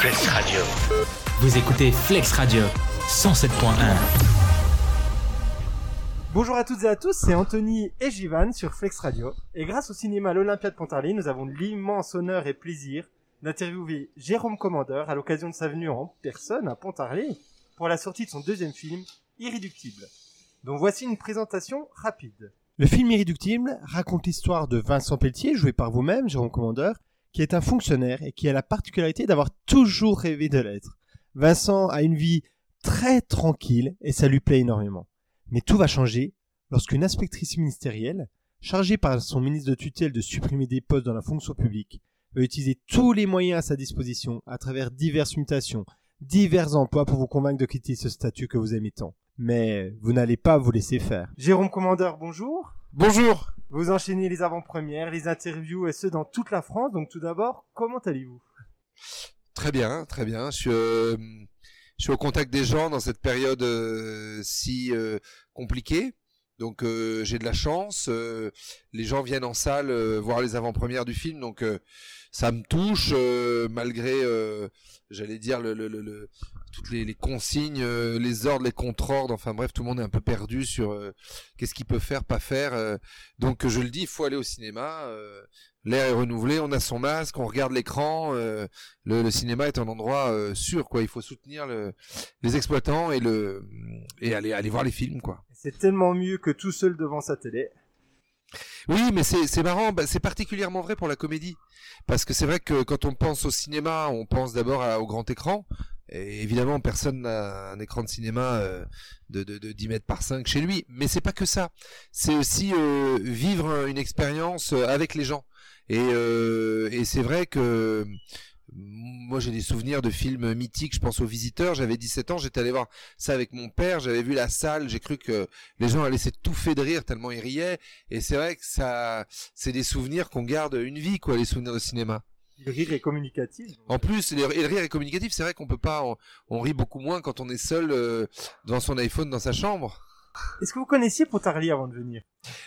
Flex Radio. Vous écoutez Flex Radio 107.1. Bonjour à toutes et à tous, c'est Anthony et Jivan sur Flex Radio. Et grâce au cinéma L'Olympia de Pontarlier, nous avons l'immense honneur et plaisir d'interviewer Jérôme Commandeur à l'occasion de sa venue en personne à Pontarlier pour la sortie de son deuxième film, Irréductible. Donc voici une présentation rapide. Le film Irréductible raconte l'histoire de Vincent Pelletier, joué par vous-même, Jérôme Commandeur, qui est un fonctionnaire et qui a la particularité d'avoir toujours rêvé de l'être. Vincent a une vie très tranquille et ça lui plaît énormément. Mais tout va changer lorsqu'une inspectrice ministérielle, chargée par son ministre de tutelle de supprimer des postes dans la fonction publique, va utiliser tous les moyens à sa disposition à travers diverses mutations, divers emplois pour vous convaincre de quitter ce statut que vous aimez tant. Mais vous n'allez pas vous laisser faire. Jérôme Commandeur, bonjour. Bonjour. Vous enchaînez les avant-premières, les interviews et ce dans toute la France. Donc tout d'abord, comment allez-vous? Très bien, très bien. Je suis, euh, je suis au contact des gens dans cette période euh, si euh, compliquée. Donc euh, j'ai de la chance. euh, les gens viennent en salle euh, voir les avant-premières du film, donc ça me touche malgré, j'allais dire le, toutes les, consignes, les ordres, les contre-ordres. Enfin bref, tout le monde est un peu perdu sur qu'est-ce qu'il peut faire, pas faire. donc je le dis, il faut aller au cinéma. L'air est renouvelé, on a son masque, on regarde l'écran. le, cinéma est un endroit sûr, quoi. Il faut soutenir le, les exploitants et et aller aller voir les films, quoi. C'est tellement mieux que tout seul devant sa télé. Oui, mais c'est marrant, bah, c'est particulièrement vrai pour la comédie, parce que c'est vrai que quand on pense au cinéma, on pense d'abord au grand écran. Et évidemment, personne n'a un écran de cinéma euh, de, de, de 10 mètres par 5 chez lui. Mais c'est pas que ça. C'est aussi euh, vivre une expérience avec les gens. Et, euh, et c'est vrai que moi j'ai des souvenirs de films mythiques. Je pense aux Visiteurs. J'avais 17 ans, j'étais allé voir ça avec mon père. J'avais vu la salle. J'ai cru que les gens allaient s'étouffer de rire tellement ils riaient. Et c'est vrai que ça, c'est des souvenirs qu'on garde une vie, quoi, les souvenirs de cinéma. Le rire est communicatif. En plus, le, et le rire est communicatif. C'est vrai qu'on peut pas, on, on rit beaucoup moins quand on est seul euh, devant son iPhone dans sa chambre. Est-ce que vous connaissiez Pontarlier avant de venir?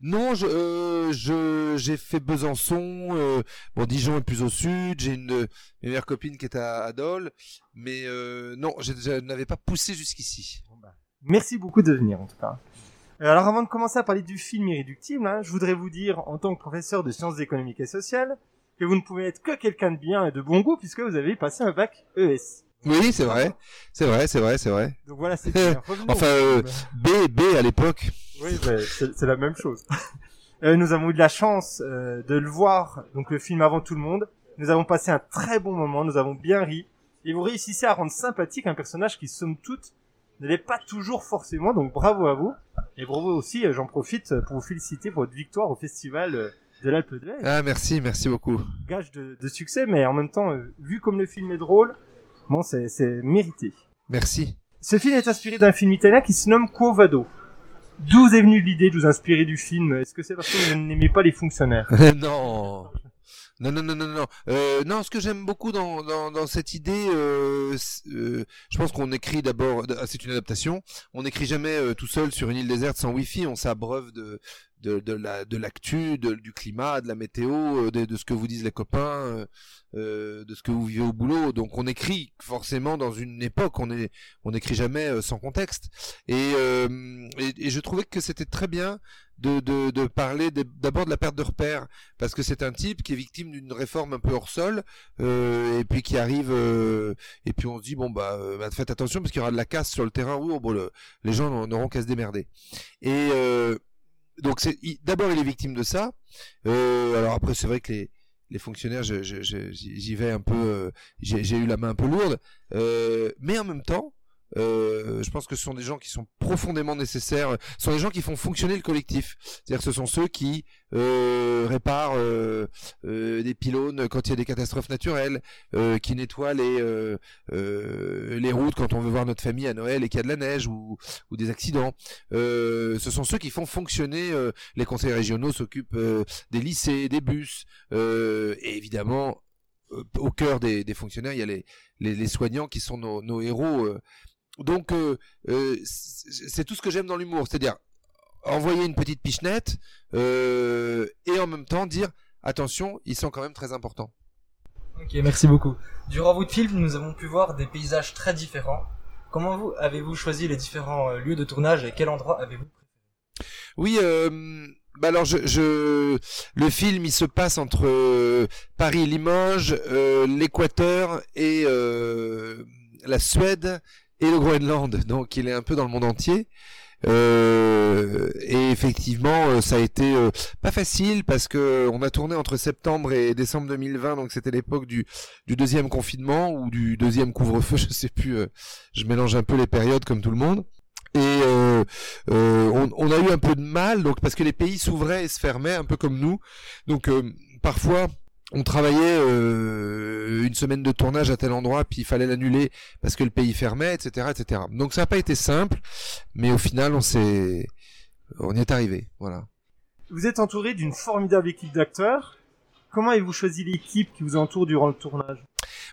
Non, je, euh, je, j'ai fait Besançon. euh, bon, Dijon est plus au sud. J'ai une, une meilleure copine qui est à, à Dole, mais euh, non, je, je n'avais pas poussé jusqu'ici. Merci beaucoup de venir en tout cas. Euh, Alors avant de commencer à parler du film Irréductible, hein, je voudrais vous dire en tant que professeur de sciences économiques et sociales que vous ne pouvez être que quelqu'un de bien et de bon goût puisque vous avez passé un bac ES. Oui, c'est vrai, c'est vrai, c'est vrai, c'est vrai. Donc voilà, c'est Enfin, euh. B, B à l'époque. Oui, bah, c'est la même chose. Euh, nous avons eu de la chance euh, de le voir, donc le film avant tout le monde. Nous avons passé un très bon moment, nous avons bien ri. Et vous réussissez à rendre sympathique un personnage qui, somme toute, ne l'est pas toujours forcément, donc bravo à vous. Et bravo aussi, euh, j'en profite euh, pour vous féliciter pour votre victoire au festival euh, de l'Alpe d'Huez. Ah, merci, merci beaucoup. Gage de, de succès, mais en même temps, vu comme le film est drôle, bon, c'est mérité. Merci. Ce film est inspiré d'un film italien qui se nomme Quo Vado. D'où vous est venue l'idée de vous inspirer du film? Est-ce que c'est parce que vous n'aimez pas les fonctionnaires? Non. Non, non, non, non, non. Euh, non, ce que j'aime beaucoup dans, dans, dans cette idée, euh, euh, je pense qu'on écrit d'abord, ah, c'est une adaptation, on n'écrit jamais euh, tout seul sur une île déserte sans wifi, on s'abreuve de, de, de la de l'actu, de- du climat, de la météo, euh, de, ce que vous disent les copains, euh, de ce que vous vivez au boulot. Donc on écrit forcément dans une époque, on est on n'écrit jamais sans contexte. Et, et, et je trouvais que c'était très bien de, parler d'abord de la perte de repères parce que c'est un type qui est victime d'une réforme un peu hors sol euh, et puis qui arrive euh, et puis on se dit bon bah, euh, bah, faites attention parce qu'il y aura de la casse sur le terrain bon le- les gens n'auront qu'à se démerder. Et donc d'abord il est victime de ça. Alors après c'est vrai que les fonctionnaires j'y vais un peu j'ai eu la main un peu lourde. Mais en même temps euh, je pense que ce sont des gens qui sont profondément nécessaires. Ce sont des gens qui font fonctionner le collectif. C'est-à-dire que ce sont ceux qui euh, réparent euh, des pylônes quand il y a des catastrophes naturelles, qui nettoient les les routes quand on veut voir notre famille à Noël et qu'il y a de la neige ou, des accidents. Ce sont ceux qui font fonctionner. les conseils régionaux s'occupent des lycées, des bus, et évidemment au cœur des, des fonctionnaires, il y a les, les, les soignants qui sont nos, nos héros. Donc, euh, euh, c'est tout ce que j'aime dans l'humour, c'est-à-dire envoyer une petite pichenette euh, et en même temps dire attention, ils sont quand même très importants. Ok, merci beaucoup. Durant votre film, nous avons pu voir des paysages très différents. Comment vous avez-vous choisi les différents lieux de tournage et quel endroit avez-vous Oui, euh, bah alors je, je, le film il se passe entre Paris Limoges, euh, l'Équateur et euh, la Suède et le Groenland, donc il est un peu dans le monde entier. Euh, et effectivement, euh, ça a été euh, pas facile parce que on a tourné entre septembre et décembre 2020, donc c'était l'époque du, du deuxième confinement ou du deuxième couvre-feu, je sais plus. euh, je mélange un peu les périodes comme tout le monde. Et euh, euh, on, on a eu un peu de mal, donc parce que les pays s'ouvraient et se fermaient, un peu comme nous. Donc parfois on travaillait euh, une semaine de tournage à tel endroit, puis il fallait l'annuler parce que le pays fermait, etc., etc. Donc ça n'a pas été simple, mais au final on s'est, on y est arrivé, voilà. Vous êtes entouré d'une formidable équipe d'acteurs. Comment avez-vous choisi l'équipe qui vous entoure durant le tournage?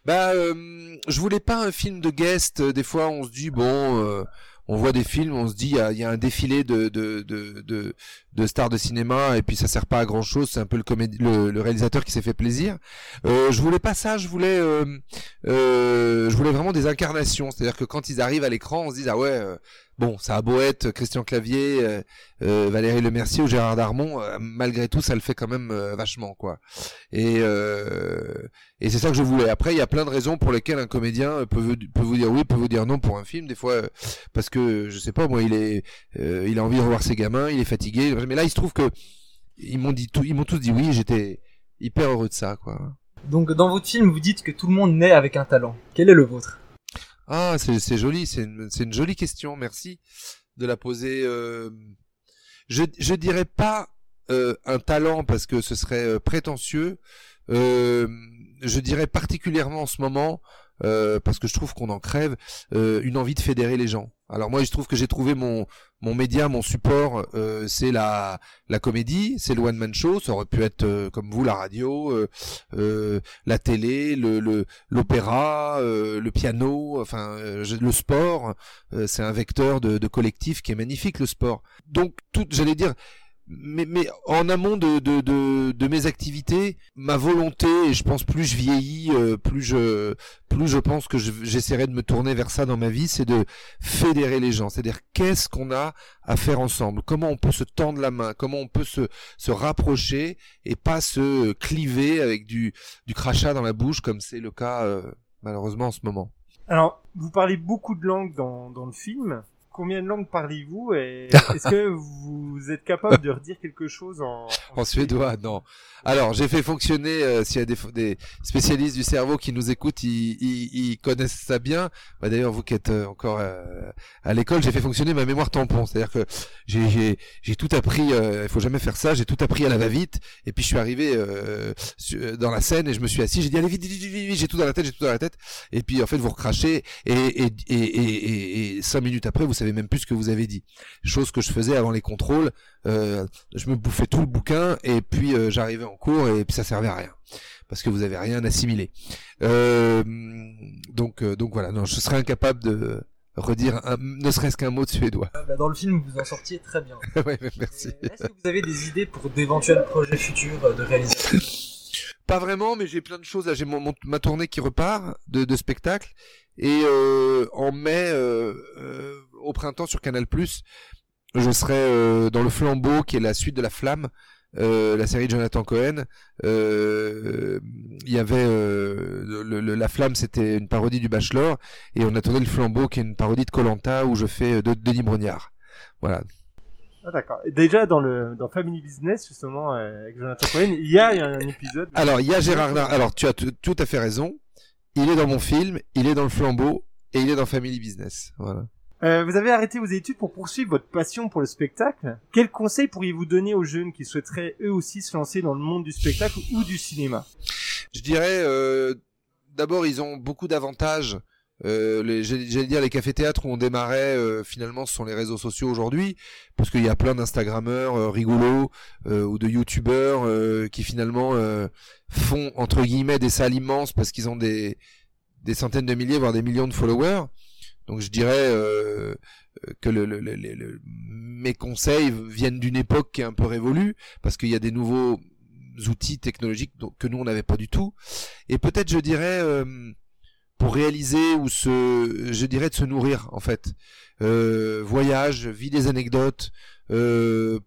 Bah, euh, je voulais pas un film de guest. Des fois, on se dit bon, euh, on voit des films, on se dit il y a, y a un défilé de, de, de, de, de stars de cinéma et puis ça sert pas à grand chose. C'est un peu le, comédie, le, le réalisateur qui s'est fait plaisir. Euh, je voulais pas ça. Je voulais, euh, euh, je voulais vraiment des incarnations. C'est-à-dire que quand ils arrivent à l'écran, on se dit ah ouais. Bon, ça a beau être Christian Clavier, euh, euh, Valérie Lemercier ou Gérard Darmon, euh, malgré tout, ça le fait quand même euh, vachement, quoi. Et, et c'est ça que je voulais. Après, il y a plein de raisons pour lesquelles un comédien peut, peut vous dire oui, peut vous dire non pour un film. Des fois, parce que je sais pas, moi, il est, il a envie de revoir ses gamins, il est fatigué. Mais là, il se trouve que ils m'ont dit tout, ils m'ont tous dit oui. J'étais hyper heureux de ça, quoi. Donc dans votre film, vous dites que tout le monde naît avec un talent. Quel est le vôtre? Ah, c'est joli, c'est une, une jolie question, merci de la poser. euh, Je, je dirais pas euh, un talent parce que ce serait euh, prétentieux. Je dirais particulièrement en ce moment, parce que je trouve qu'on en crève, une envie de fédérer les gens. Alors moi, je trouve que j'ai trouvé mon mon média, mon support, euh, c'est la la comédie, c'est le one man show. Ça aurait pu être euh, comme vous la radio, euh, euh, la télé, le le l'opéra, euh, le piano, enfin euh, le sport. c'est un vecteur de, de collectif qui est magnifique le sport. Donc tout, j'allais dire. Mais, mais en amont de, de, de, de mes activités, ma volonté, et je pense plus je vieillis, euh, plus je plus je pense que je- j'essaierai de me tourner vers ça dans ma vie, c'est de fédérer les gens. C'est-à-dire qu'est-ce qu'on a à faire ensemble? Comment on peut se tendre la main? Comment on peut se, se rapprocher et pas se cliver avec du, du crachat dans la bouche comme c'est le cas euh, malheureusement en ce moment? Alors, vous parlez beaucoup de langues dans, dans le film. Combien de langues parlez-vous et est-ce que vous êtes capable de redire quelque chose en, En suédois, non. Alors, j'ai fait fonctionner, euh, s'il y a des, des spécialistes du cerveau qui nous écoutent, ils, ils, ils connaissent ça bien. Bah, D'ailleurs, vous qui êtes euh, encore euh, à l'école, j'ai fait fonctionner ma mémoire tampon. C'est-à-dire que j'ai- tout appris, euh, il faut jamais faire ça, j'ai tout appris à la va-vite. Et puis, je suis arrivé euh, euh, dans la scène et je me suis assis, j'ai dit, allez, vite, vite, vite, j'ai tout dans la tête, j'ai tout dans la tête. Et puis, en fait, vous recrachez et, et, et, et, et, et cinq minutes après, vous savez même plus ce que vous avez dit. Chose que je faisais avant les contrôles. Euh, je me bouffais tout le bouquin et puis euh, j'arrivais en cours et puis ça servait à rien parce que vous avez rien assimilé. Euh, donc donc voilà, non, je serais incapable de redire un- ne serait-ce qu'un mot de suédois. Ah, bah, Dans le film, vous en sortiez très bien. ouais, merci. Est-ce que vous avez des idées pour d'éventuels projets futurs de réalisation? Pas vraiment, mais j'ai plein de choses. J'ai mon, mon- ma tournée qui repart de, de spectacle et euh, en mai, euh, euh, au printemps sur Canal+, je serai euh, dans le Flambeau, qui est la suite de la Flamme. euh, la série de Jonathan Cohen, euh, il y avait euh, le- le- la flamme, c'était une parodie du Bachelor, et on a tourné le Flambeau, qui est une parodie de Colanta où je fais euh, de Denis Brognard. Voilà. Ah, d'accord. Déjà dans le dans Family Business justement euh, avec Jonathan Cohen, il y a un épisode. Alors, il y a Gérard Alors, tu as tout à fait raison. Il est dans mon film, il est dans le Flambeau, et il est dans Family Business. Voilà. Euh, vous avez arrêté vos études pour poursuivre votre passion pour le spectacle. Quels conseils pourriez-vous donner aux jeunes qui souhaiteraient eux aussi se lancer dans le monde du spectacle ou du cinéma? Je dirais, euh, d'abord, ils ont beaucoup d'avantages. Euh, J'allais dire les cafés-théâtres où on démarrait, euh, finalement, ce sont les réseaux sociaux aujourd'hui, parce qu'il y a plein d'Instagrammeurs euh, rigolos euh, ou de YouTubeurs euh, qui finalement font entre guillemets des salles immenses parce qu'ils ont des des centaines de milliers, voire des millions de followers. Donc je dirais euh, que le- le- mes conseils viennent d'une époque qui est un peu révolue, parce qu'il y a des nouveaux outils technologiques que nous on n'avait pas du tout. Et peut-être je dirais euh, pour réaliser ou se, je dirais de se nourrir en fait. Euh, voyage, vis des anecdotes, euh,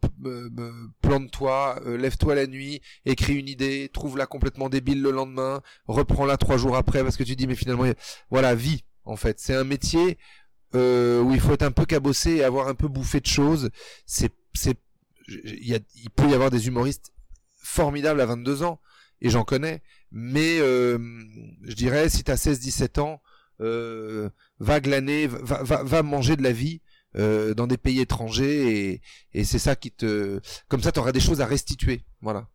plante-toi, euh, lève-toi la nuit, écris une idée, trouve-la complètement débile le lendemain, reprends-la trois jours après parce que tu dis mais finalement voilà vie en fait. C'est un métier euh, où il faut être un peu cabossé et avoir un peu bouffé de choses. C'est c'est il, y a, il peut y avoir des humoristes formidables à 22 ans et j'en connais mais euh, je dirais si tu as 16 17 ans euh, va glaner va, va, va manger de la vie euh, dans des pays étrangers et, et c'est ça qui te comme ça tu auras des choses à restituer voilà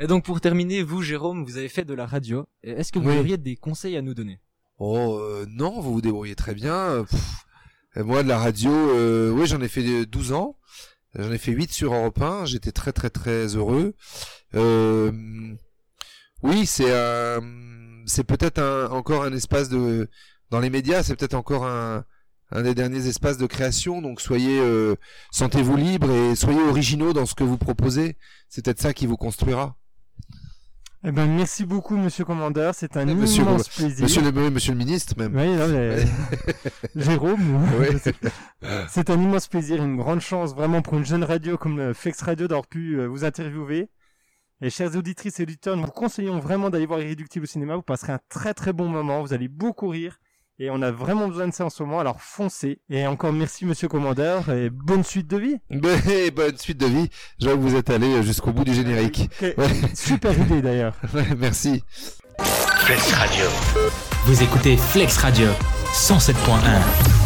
et donc pour terminer vous Jérôme vous avez fait de la radio est-ce que vous Oui. auriez des conseils à nous donner? Oh euh, non vous vous débrouillez très bien euh, moi de la radio euh, oui j'en ai fait 12 ans. J'en ai fait 8 sur Europe 1 j'étais très très très heureux. Oui c'est un c'est peut-être encore un espace de dans les médias c'est peut-être encore un un des derniers espaces de création. Donc soyez sentez-vous libre et soyez originaux dans ce que vous proposez. C'est peut-être ça qui vous construira Eh ben, merci beaucoup, monsieur commandeur. C'est un Eh, monsieur immense plaisir. monsieur le monsieur le ministre même Oui, non, mais... Jérôme, Ouais. c'est un immense plaisir, une grande chance vraiment pour une jeune radio comme euh, Flex Radio d'avoir pu euh, vous interviewer. Et chères auditrices et auditeurs, nous vous conseillons vraiment d'aller voir Irréductible au cinéma. Vous passerez un très très bon moment. Vous allez beaucoup rire. Et on a vraiment besoin de ça en ce moment. Alors foncez. Et encore merci, monsieur commandeur. Et bonne suite de vie. Bonne suite de vie. Je vois que vous êtes allé jusqu'au bout du générique. Ouais. Super idée d'ailleurs. Ouais, Merci. Flex Radio. Vous écoutez Flex Radio 107.1.